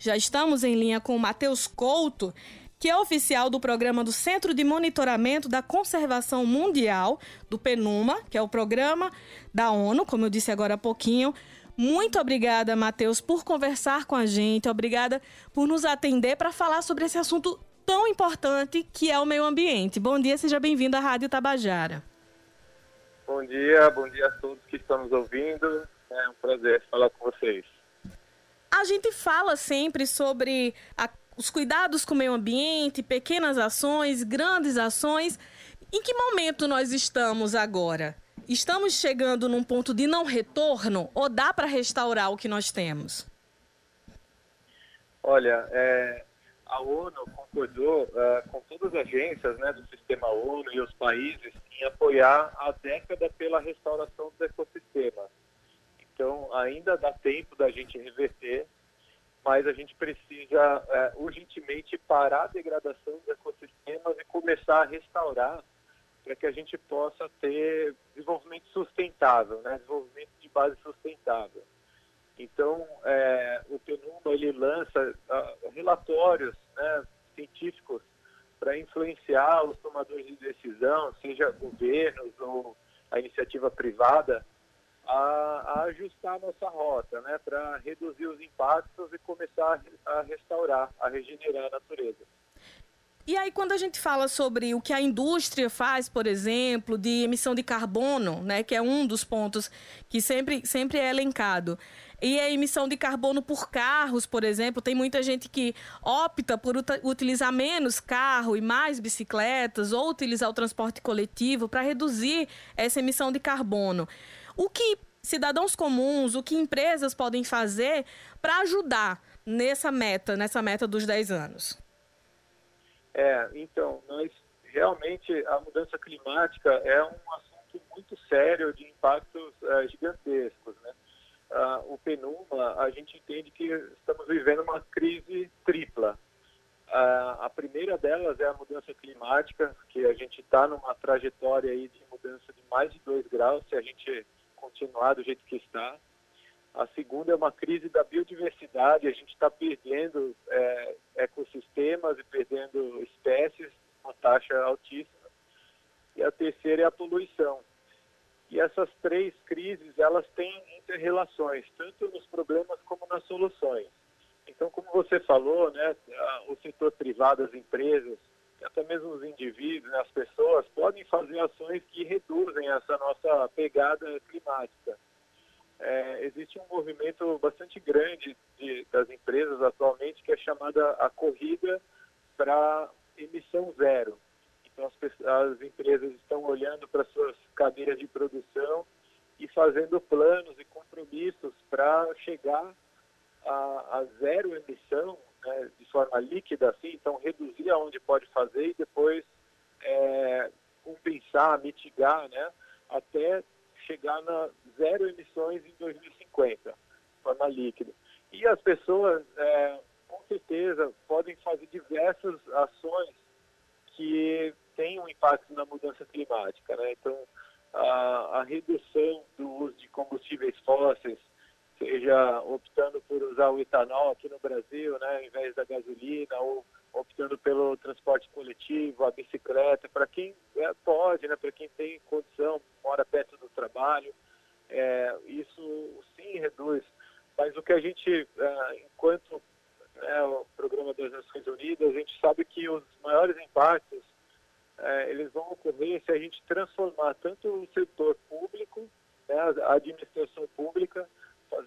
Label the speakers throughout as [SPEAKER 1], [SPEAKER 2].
[SPEAKER 1] Já estamos em linha com o Matheus Couto, que é oficial do programa do Centro de Monitoramento da Conservação Mundial, do PNUMA, que é o programa da ONU, como eu disse agora há pouquinho. Muito obrigada, Matheus, por conversar com a gente. Obrigada por nos atender para falar sobre esse assunto tão importante que é o meio ambiente. Bom dia, seja bem-vindo à Rádio Tabajara.
[SPEAKER 2] Bom dia, bom dia a todos que estão nos ouvindo. É um prazer falar com vocês.
[SPEAKER 1] A gente fala sempre sobre a, os cuidados com o meio ambiente, pequenas ações, grandes ações. Em que momento nós estamos agora? Estamos chegando num ponto de não retorno ou dá para restaurar o que nós temos?
[SPEAKER 2] Olha, é, a ONU concordou uh, com todas as agências né, do sistema ONU e os países em apoiar a década pela restauração dos ecossistemas. Então, ainda dá tempo da gente reverter, mas a gente precisa é, urgentemente parar a degradação dos ecossistemas e começar a restaurar para que a gente possa ter desenvolvimento sustentável, né? desenvolvimento de base sustentável. Então, é, o PNUMA ele lança uh, relatórios né, científicos para influenciar os tomadores de decisão, seja governos ou a iniciativa privada, a, a ajustar a nossa rota, né, para reduzir os impactos e começar a, restaurar, a regenerar a natureza.
[SPEAKER 1] E aí, quando a gente fala sobre o que a indústria faz, por exemplo, de emissão de carbono, né, que é um dos pontos que sempre, sempre é elencado, e a emissão de carbono por carros, por exemplo, tem muita gente que opta por utilizar menos carro e mais bicicletas, ou utilizar o transporte coletivo para reduzir essa emissão de carbono. O que cidadãos comuns, o que empresas podem fazer para ajudar nessa meta, nessa meta dos 10 anos?
[SPEAKER 2] É, então, nós realmente a mudança climática é um assunto muito sério de impactos é, gigantescos, né? Ah, o PNUMA, a gente entende que estamos vivendo uma crise tripla. Ah, a primeira delas é a mudança climática, que a gente está numa trajetória aí de mudança de mais de 2 graus, se a gente continuar do jeito que está. A segunda é uma crise da biodiversidade, a gente está perdendo é, ecossistemas e perdendo espécies, uma taxa altíssima. E a terceira é a poluição. E essas três crises, elas têm interrelações, tanto nos problemas como nas soluções. Então, como você falou, né, o setor privado, as empresas, até mesmo os indivíduos, né, as pessoas, podem fazer ações que reduzem essa nossa pegada climática. É, existe um movimento bastante grande de, das empresas atualmente que é chamada a corrida para emissão zero. Então as, as empresas estão olhando para suas cadeias de produção e fazendo planos e compromissos para chegar a, a zero emissão forma líquida, assim, então reduzir aonde pode fazer e depois é, compensar, mitigar, né, até chegar na zero emissões em 2050, de forma líquida. E as pessoas, é, com certeza, podem fazer diversas ações que têm um impacto na mudança climática, né? Então, a, a redução do uso de combustíveis fósseis, seja optando por usar o etanol aqui no Brasil, né, ao invés da gasolina, ou optando pelo transporte coletivo, a bicicleta, para quem é, pode, né, para quem tem condição, mora perto do trabalho, é, isso sim reduz. Mas o que a gente, é, enquanto é, o programa das Nações Unidas, a gente sabe que os maiores impactos é, eles vão ocorrer se a gente transformar tanto o setor público, né, a administração pública,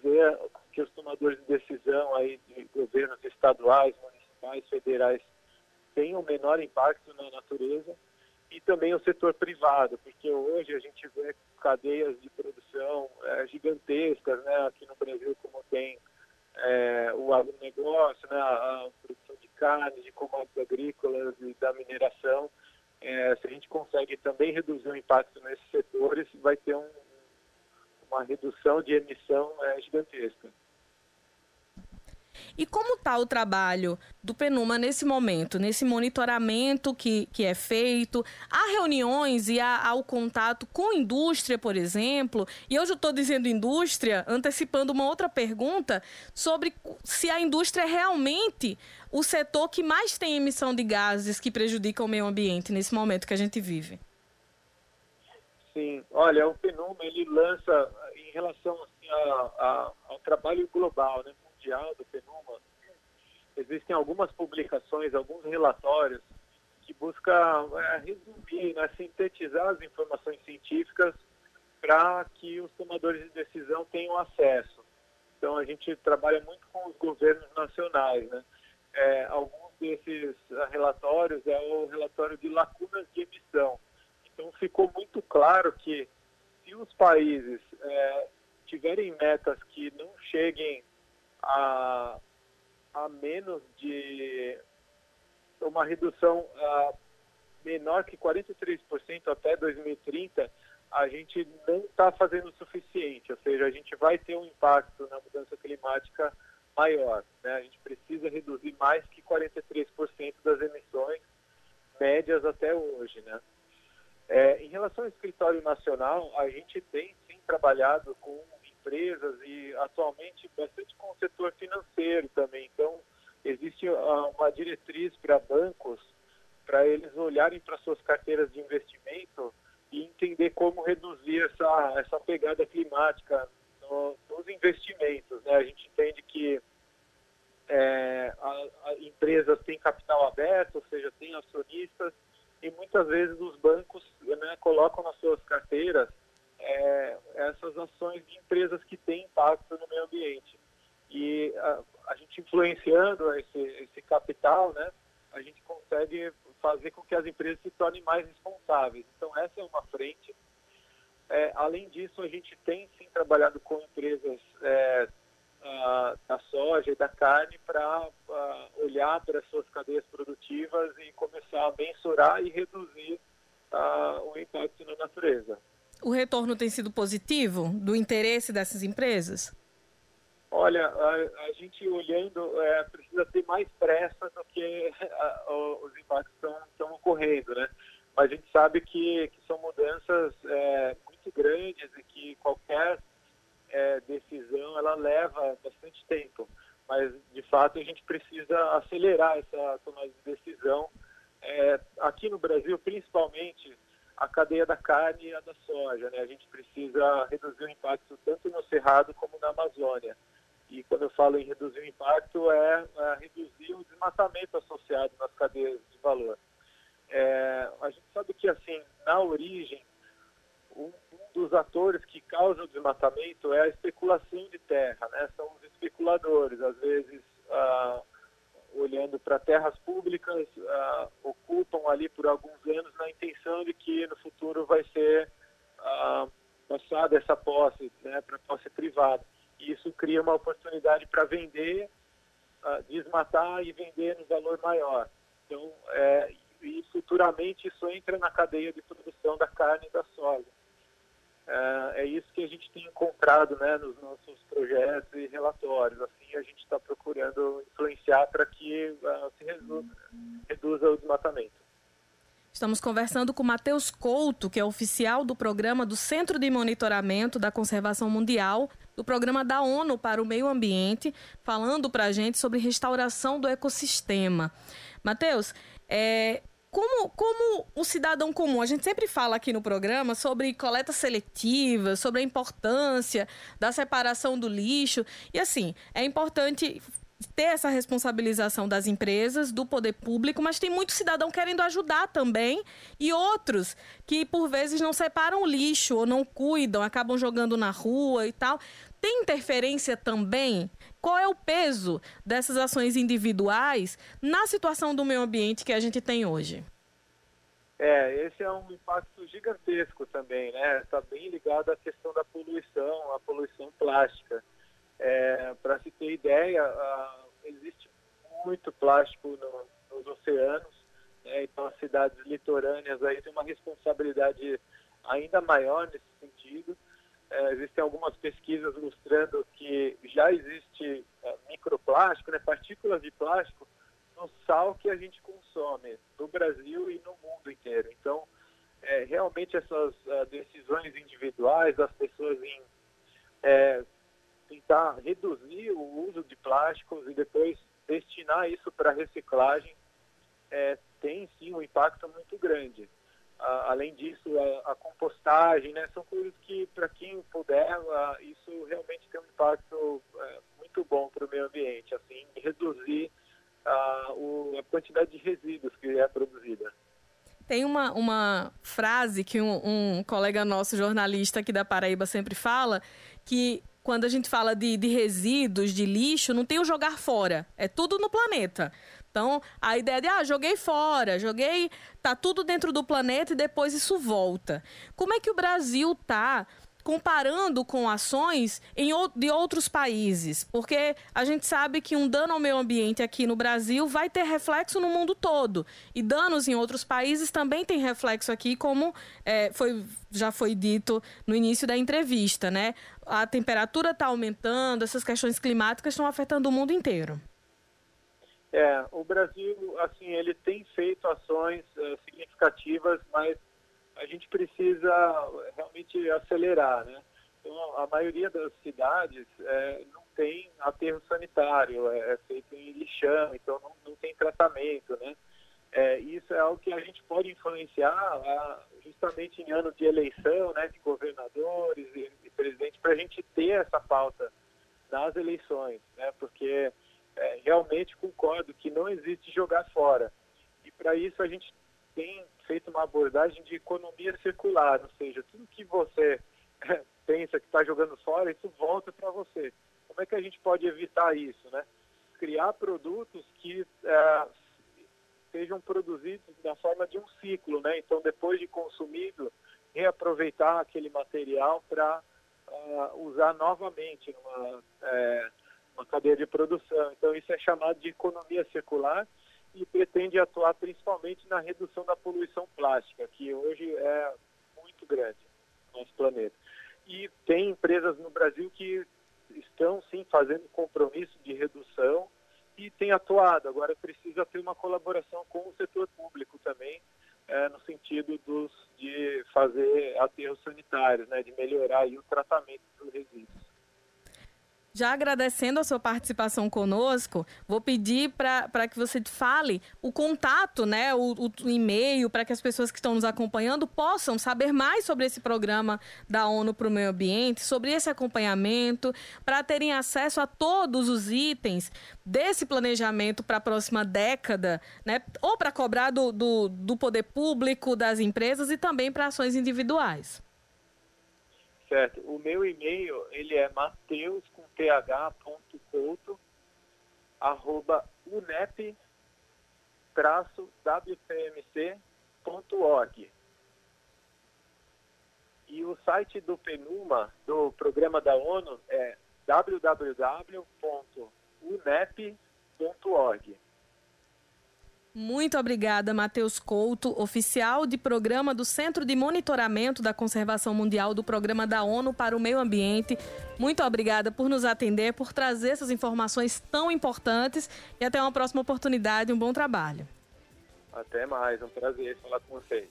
[SPEAKER 2] fazer que os tomadores de decisão aí de governos estaduais, municipais, federais tenham menor impacto na natureza e também o setor privado, porque hoje a gente vê cadeias de produção é, gigantescas, né, aqui no Brasil como tem é, o agronegócio, né, a, produção de carne, de commodities agrícolas e da mineração, é, se a gente consegue também reduzir o impacto nesses setores, vai ter um, uma redução de emissão é, gigantesca.
[SPEAKER 1] E como está o trabalho do Penuma nesse momento, nesse monitoramento que, que é feito? Há reuniões e há, há o contato com indústria, por exemplo? E hoje eu estou dizendo indústria, antecipando uma outra pergunta sobre se a indústria é realmente o setor que mais tem emissão de gases que prejudicam o meio ambiente nesse momento que a gente vive.
[SPEAKER 2] Sim, olha, o Penuma ele lança relação assim, a, a, ao trabalho global, né, mundial do Penuma, existem algumas publicações, alguns relatórios que buscam é, resumir, né, sintetizar as informações científicas para que os tomadores de decisão tenham acesso. Então a gente trabalha muito com os governos nacionais, né? É, alguns desses relatórios é o relatório de lacunas de emissão então ficou muito claro que se os países é, tiverem metas que não cheguem a, a menos de uma redução a, menor que 43% até 2030, a gente não está fazendo o suficiente, ou seja, a gente vai ter um impacto na mudança climática maior. Né? A gente precisa reduzir mais que 43% das emissões médias até hoje. Né? É, em relação ao escritório nacional, a gente tem sim trabalhado com empresas e atualmente bastante com o setor financeiro também. Então, existe uh, uma diretriz para bancos para eles olharem para suas carteiras de investimento e entender como reduzir essa, essa pegada climática no, nos investimentos. Né? A gente entende que é, a, a empresas têm capital aberto, ou seja, têm acionistas, e muitas vezes os bancos né, colocam nas suas carteiras é, essas ações de empresas que têm impacto no meio ambiente. E a, a gente influenciando esse, esse capital, né, a gente consegue fazer com que as empresas se tornem mais responsáveis. Então, essa é uma frente. É, além disso, a gente tem sim trabalhado com empresas é, da soja e da carne para olhar para as suas cadeias produtivas e começar a mensurar e reduzir o impacto na natureza.
[SPEAKER 1] O retorno tem sido positivo do interesse dessas empresas?
[SPEAKER 2] Olha, a, a gente olhando é, precisa ter mais pressa do que a, os impactos estão ocorrendo, né? Mas a gente sabe que, que são mudanças é, muito grandes e que qualquer é, decisão ela leva bastante tempo, mas de fato a gente precisa acelerar essa tomada de decisão. É, aqui no Brasil, principalmente a cadeia da carne e a da soja, né? A gente precisa reduzir o impacto tanto no Cerrado como na Amazônia. E quando eu falo em reduzir o impacto, é, é reduzir o desmatamento associado nas cadeias de valor. É, a gente sabe que, assim, na origem, um, dos atores que causa o desmatamento é a especulação de terra, né? São os especuladores, às vezes ah, olhando para terras públicas, ah, ocupam ali por alguns anos na intenção de que no futuro vai ser ah, passada essa posse, né, para posse privada. E isso cria uma oportunidade para vender, ah, desmatar e vender no valor maior. Então, é, e futuramente isso entra na cadeia de produção da carne e da soja. É, é isso que a gente tem encontrado né, nos nossos projetos e relatórios. Assim, a gente está procurando influenciar para que uh, se reduza, reduza o desmatamento.
[SPEAKER 1] Estamos conversando com Matheus Couto, que é oficial do programa do Centro de Monitoramento da Conservação Mundial, do Programa da ONU para o Meio Ambiente, falando para a gente sobre restauração do ecossistema. Matheus, é, como, como o cidadão comum, a gente sempre fala aqui no programa sobre coleta seletiva, sobre a importância da separação do lixo. E assim, é importante ter essa responsabilização das empresas, do poder público, mas tem muito cidadão querendo ajudar também e outros que por vezes não separam o lixo ou não cuidam, acabam jogando na rua e tal. Tem interferência também? Qual é o peso dessas ações individuais na situação do meio ambiente que a gente tem hoje?
[SPEAKER 2] É, esse é um impacto gigantesco também, né? Está bem ligado à questão da poluição, a poluição plástica. É, Para se ter ideia, existe muito plástico no, nos oceanos, né? então as cidades litorâneas aí têm uma responsabilidade ainda maior nesse sentido. É, existem algumas pesquisas mostrando que já existe é, microplástico, né, partículas de plástico, no sal que a gente consome no Brasil e no mundo inteiro. Então, é, realmente essas uh, decisões individuais das pessoas em é, tentar reduzir o uso de plásticos e depois destinar isso para reciclagem é, tem sim um impacto muito grande. Além disso, a, a, compostagem, né, são coisas que, para quem puder, isso realmente tem um impacto uh, muito bom para o meio ambiente, assim, reduzir o, a quantidade de resíduos que é produzida.
[SPEAKER 1] Tem uma, uma frase que um, um colega nosso, jornalista aqui da Paraíba, sempre fala, que quando a gente fala de, de resíduos, de lixo, não tem o jogar fora. É tudo no planeta. Então, a ideia de, ah, joguei fora, joguei, tá tudo dentro do planeta e depois isso volta. Como é que o Brasil tá comparando com ações em, de outros países? Porque a gente sabe que um dano ao meio ambiente aqui no Brasil vai ter reflexo no mundo todo. E danos em outros países também tem reflexo aqui, como é, foi, já foi dito no início da entrevista, né? A temperatura está aumentando, essas questões climáticas estão afetando o mundo inteiro.
[SPEAKER 2] É, o Brasil, assim, ele tem feito ações uh, significativas, mas a gente precisa realmente acelerar, né? Então, a maioria das cidades é, não tem aterro sanitário, é, é, feito em lixão, então não, não tem tratamento, né? É, isso é algo que a gente pode influenciar justamente em anos de eleição, né, de governadores e, e presidente, para a gente ter essa pauta nas eleições, né? Porque é, realmente concordo que não existe jogar fora. E para isso a gente tem feito uma abordagem de economia circular, ou seja, tudo que você é, pensa que está jogando fora, isso volta para você. Como é que a gente pode evitar isso, né? Criar produtos que é, sejam produzidos na forma de um ciclo, né? Então, depois de consumido, reaproveitar aquele material para uh, é, usar novamente numa é, uma cadeia de produção. Então, isso é chamado de economia circular e pretende atuar principalmente na redução da poluição plástica, que hoje é muito grande no nosso planeta. E tem empresas no Brasil que estão, sim, fazendo compromisso de redução e tem atuado. Agora, precisa ter uma colaboração com o setor público também, é, no sentido dos, de fazer aterros sanitários, né, de melhorar o tratamento dos resíduos.
[SPEAKER 1] Já agradecendo a sua participação conosco, vou pedir para que você fale o contato, né, o, o e-mail, para que as pessoas que estão nos acompanhando possam saber mais sobre esse programa da ONU para o Meio Ambiente, sobre esse acompanhamento, para terem acesso a todos os itens desse planejamento para a próxima década, né, ou para cobrar do, do, do poder público, das empresas e também para ações individuais.
[SPEAKER 2] Certo. O meu e-mail, ele é mateus, com th.couto, arroba unep, traço, wpmc.org. E o site do PNUMA, do programa da ONU, é www.unep.org.
[SPEAKER 1] Muito obrigada, Matheus Couto, oficial de programa do Centro de Monitoramento da Conservação Mundial do Programa da ONU para o Meio Ambiente. Muito obrigada por nos atender, por trazer essas informações tão importantes e até uma próxima oportunidade. Um bom trabalho.
[SPEAKER 2] Até mais, um prazer falar com vocês.